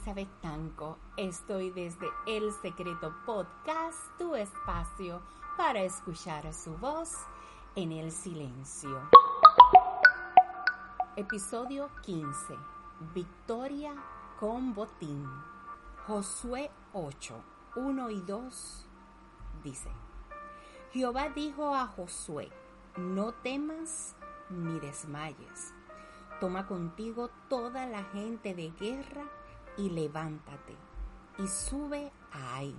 Elizabeth Tanco. Estoy desde El Secreto Podcast, tu espacio para escuchar su voz en el silencio. Episodio 15. Victoria con botín. Josué 8, 1 y 2 dice, Jehová dijo a Josué, no temas ni desmayes Toma contigo toda la gente de guerra y levántate y sube a Ai.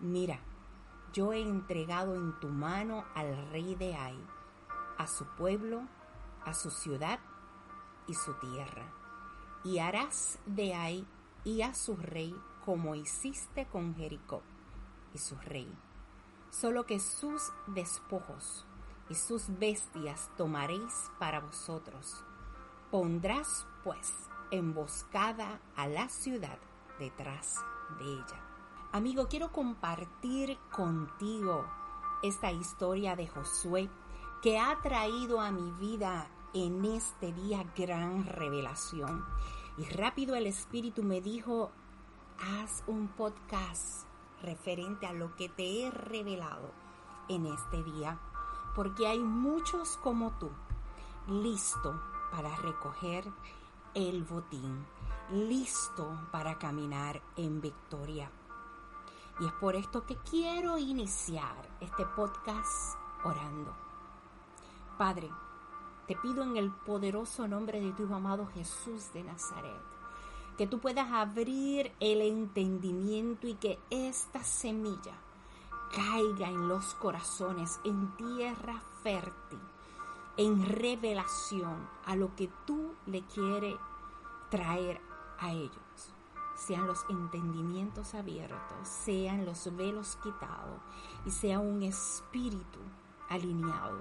Mira, yo he entregado en tu mano al rey de Ai, a su pueblo, a su ciudad y su tierra. Y harás de Ai y a su rey como hiciste con Jericó y su rey. Solo que sus despojos y sus bestias tomaréis para vosotros Pondrás pues emboscada a la ciudad detrás de ella. Amigo, quiero compartir contigo esta historia de Josué que ha traído a mi vida en este día gran revelación. Y rápido el Espíritu me dijo, haz un podcast referente a lo que te he revelado en este día, porque hay muchos como tú, listo para recoger el botín, listo para caminar en victoria. Y es por esto que quiero iniciar este podcast orando. Padre, te pido en el poderoso nombre de tu amado Jesús de Nazaret, que tú puedas abrir el entendimiento y que esta semilla caiga en los corazones, en tierra fértil en revelación a lo que tú le quieres traer a ellos. Sean los entendimientos abiertos, sean los velos quitados y sea un espíritu alineado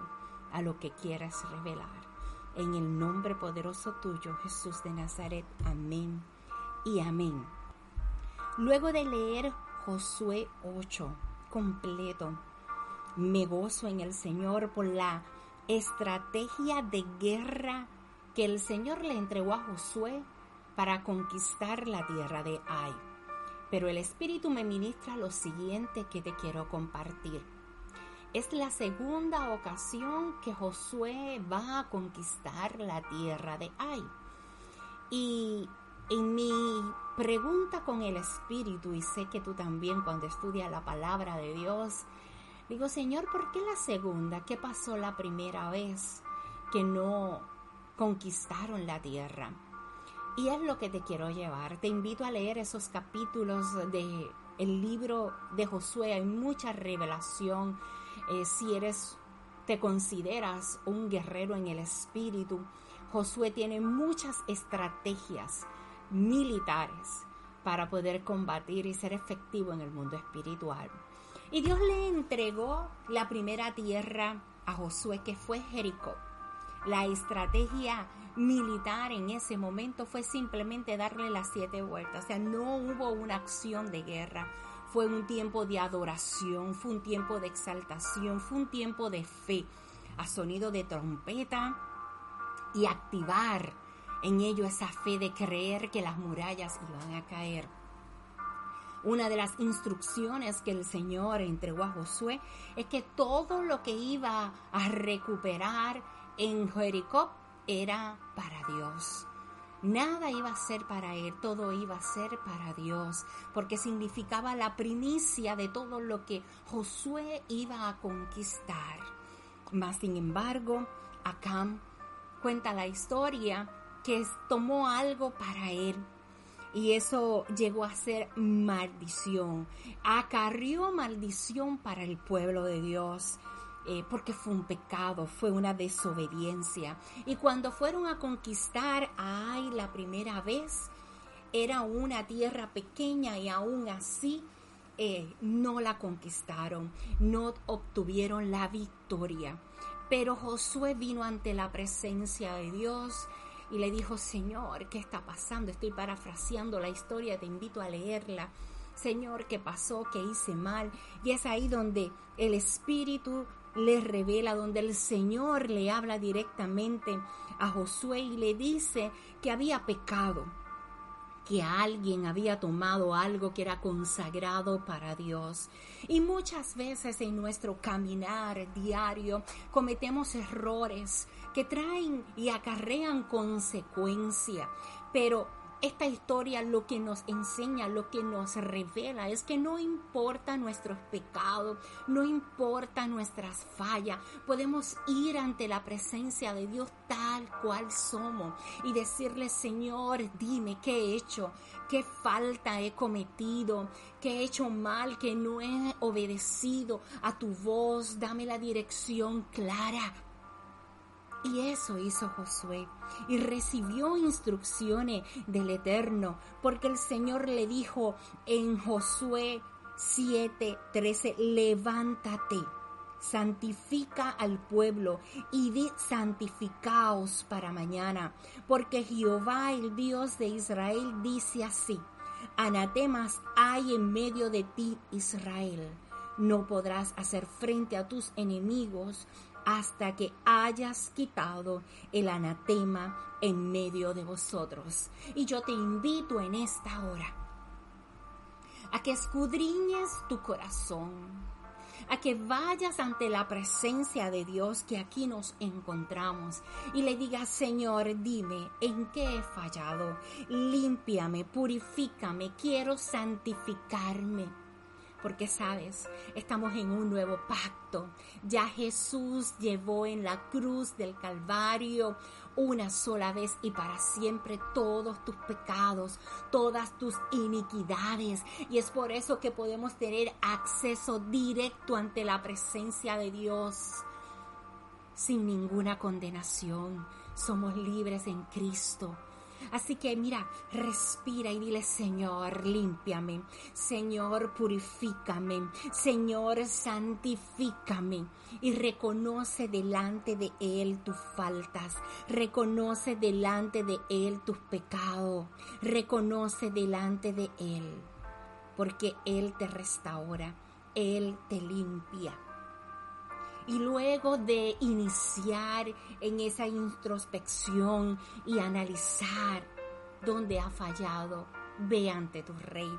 a lo que quieras revelar. En el nombre poderoso tuyo, Jesús de Nazaret. Amén y amén. Luego de leer Josué 8 completo, me gozo en el Señor por la estrategia de guerra que el Señor le entregó a Josué para conquistar la tierra de Ai. Pero el Espíritu me ministra lo siguiente que te quiero compartir. Es la segunda ocasión que Josué va a conquistar la tierra de Ai. Y en mi pregunta con el Espíritu, y sé que tú también cuando estudias la palabra de Dios, Digo, Señor, ¿por qué la segunda? ¿Qué pasó la primera vez que no conquistaron la tierra? Y es lo que te quiero llevar. Te invito a leer esos capítulos de el libro de Josué. Hay mucha revelación. Eh, si eres, te consideras un guerrero en el espíritu, Josué tiene muchas estrategias militares para poder combatir y ser efectivo en el mundo espiritual. Y Dios le entregó la primera tierra a Josué, que fue Jericó. La estrategia militar en ese momento fue simplemente darle las siete vueltas. O sea, no hubo una acción de guerra. Fue un tiempo de adoración, fue un tiempo de exaltación, fue un tiempo de fe, a sonido de trompeta y activar en ello esa fe de creer que las murallas iban a caer. Una de las instrucciones que el Señor entregó a Josué es que todo lo que iba a recuperar en Jericó era para Dios. Nada iba a ser para él, todo iba a ser para Dios, porque significaba la primicia de todo lo que Josué iba a conquistar. Mas, sin embargo, Acam cuenta la historia que tomó algo para él y eso llegó a ser maldición. Acarrió maldición para el pueblo de Dios. Eh, porque fue un pecado, fue una desobediencia. Y cuando fueron a conquistar a Ai la primera vez, era una tierra pequeña y aún así eh, no la conquistaron, no obtuvieron la victoria. Pero Josué vino ante la presencia de Dios y le dijo, Señor, ¿qué está pasando? Estoy parafraseando la historia, te invito a leerla. Señor, ¿qué pasó? ¿Qué hice mal? Y es ahí donde el Espíritu le revela, donde el Señor le habla directamente a Josué y le dice que había pecado, que alguien había tomado algo que era consagrado para Dios. Y muchas veces en nuestro caminar diario cometemos errores que traen y acarrean consecuencia, pero esta historia lo que nos enseña, lo que nos revela es que no importa nuestros pecados, no importa nuestras fallas, podemos ir ante la presencia de Dios tal cual somos y decirle, Señor, dime qué he hecho, qué falta he cometido, qué he hecho mal, que no he obedecido a tu voz, dame la dirección clara y eso hizo Josué. Y recibió instrucciones del Eterno, porque el Señor le dijo en Josué 7:13, levántate, santifica al pueblo y di santificaos para mañana, porque Jehová, el Dios de Israel, dice así, anatemas hay en medio de ti, Israel. No podrás hacer frente a tus enemigos hasta que hayas quitado el anatema en medio de vosotros. Y yo te invito en esta hora a que escudriñes tu corazón, a que vayas ante la presencia de Dios que aquí nos encontramos y le digas, Señor, dime en qué he fallado, límpiame, purifícame, quiero santificarme porque sabes, estamos en un nuevo pacto. Ya Jesús llevó en la cruz del Calvario una sola vez y para siempre todos tus pecados, todas tus iniquidades. Y es por eso que podemos tener acceso directo ante la presencia de Dios sin ninguna condenación. Somos libres en Cristo. Así que mira, respira y dile, Señor, límpiame. Señor, purifícame. Señor, santifícame. Y reconoce delante de Él tus faltas. Reconoce delante de Él tus pecados. Reconoce delante de Él. Porque Él te restaura. Él te limpia. Y luego de iniciar en esa introspección y analizar dónde ha fallado, ve ante tu rey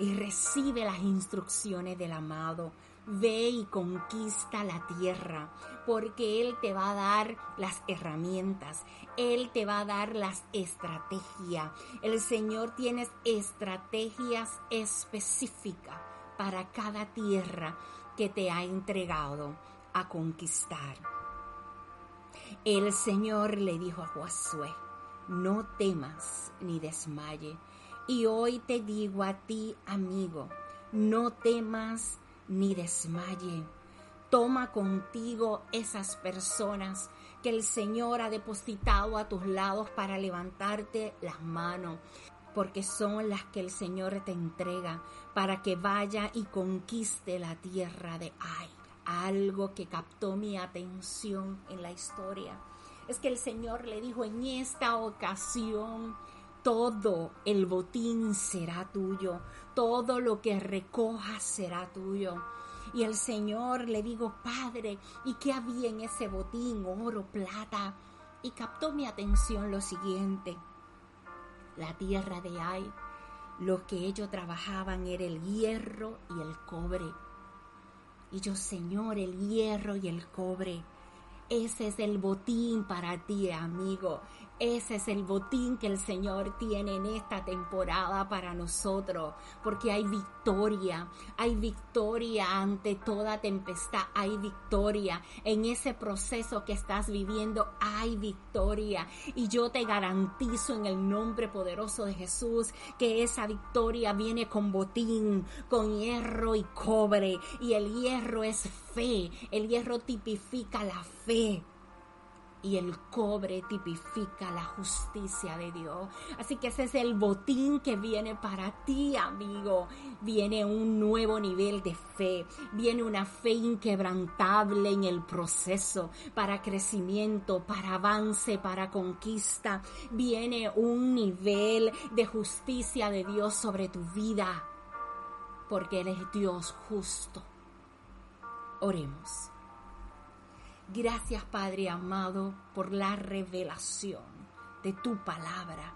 y recibe las instrucciones del amado. Ve y conquista la tierra, porque Él te va a dar las herramientas, Él te va a dar las estrategias. El Señor tiene estrategias específicas para cada tierra que te ha entregado a conquistar. El Señor le dijo a Josué, no temas ni desmaye. Y hoy te digo a ti, amigo, no temas ni desmaye. Toma contigo esas personas que el Señor ha depositado a tus lados para levantarte las manos porque son las que el Señor te entrega para que vaya y conquiste la tierra de Ay. Algo que captó mi atención en la historia es que el Señor le dijo en esta ocasión, todo el botín será tuyo, todo lo que recojas será tuyo. Y el Señor le dijo, Padre, ¿y qué había en ese botín? Oro, plata. Y captó mi atención lo siguiente la tierra de Ai, lo que ellos trabajaban era el hierro y el cobre. Y yo, Señor, el hierro y el cobre, ese es el botín para ti, amigo. Ese es el botín que el Señor tiene en esta temporada para nosotros, porque hay victoria, hay victoria ante toda tempestad, hay victoria en ese proceso que estás viviendo, hay victoria. Y yo te garantizo en el nombre poderoso de Jesús que esa victoria viene con botín, con hierro y cobre. Y el hierro es fe, el hierro tipifica la fe y el cobre tipifica la justicia de Dios. Así que ese es el botín que viene para ti, amigo. Viene un nuevo nivel de fe, viene una fe inquebrantable en el proceso para crecimiento, para avance, para conquista. Viene un nivel de justicia de Dios sobre tu vida, porque Él es Dios justo Oremos. Gracias Padre amado por la revelación de tu palabra.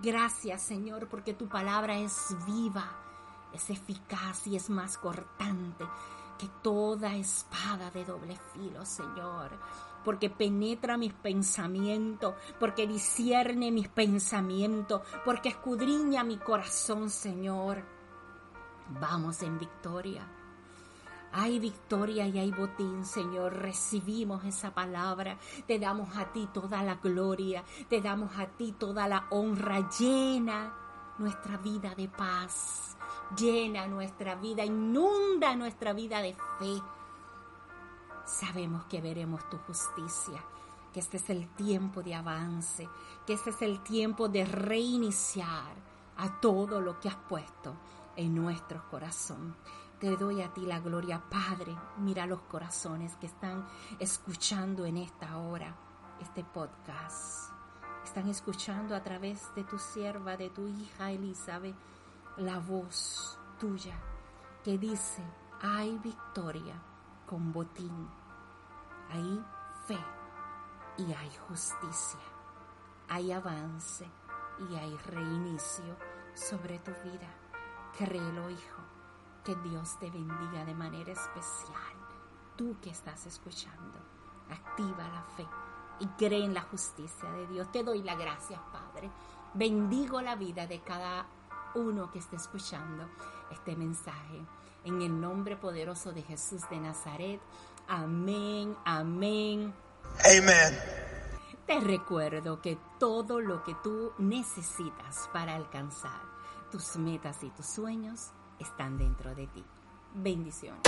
Gracias Señor porque tu palabra es viva, es eficaz y es más cortante que toda espada de doble filo, Señor. Porque penetra mis pensamientos, porque discierne mis pensamientos, porque escudriña mi corazón, Señor. Vamos en victoria hay victoria y hay botín, Señor. Recibimos esa palabra. Te damos a ti toda la gloria. Te damos a ti toda la honra. Llena nuestra vida de paz. Llena nuestra vida. Inunda nuestra vida de fe. Sabemos que veremos tu justicia. Que este es el tiempo de avance. Que este es el tiempo de reiniciar a todo lo que has puesto en nuestro corazón. Te doy a ti la gloria, Padre. Mira los corazones que están escuchando en esta hora este podcast. Están escuchando a través de tu sierva, de tu hija Elizabeth, la voz tuya que dice, hay victoria con botín, hay fe y hay justicia, hay avance y hay reinicio sobre tu vida. Créelo, hijo que Dios te bendiga de manera especial. Tú que estás escuchando, activa la fe y cree en la justicia de Dios. Te doy las gracias, Padre. Bendigo la vida de cada uno que esté escuchando este mensaje. En el nombre poderoso de Jesús de Nazaret. Amén, amén. Amén. Te recuerdo que todo lo que tú necesitas para alcanzar tus metas y tus sueños están dentro de ti. Bendiciones.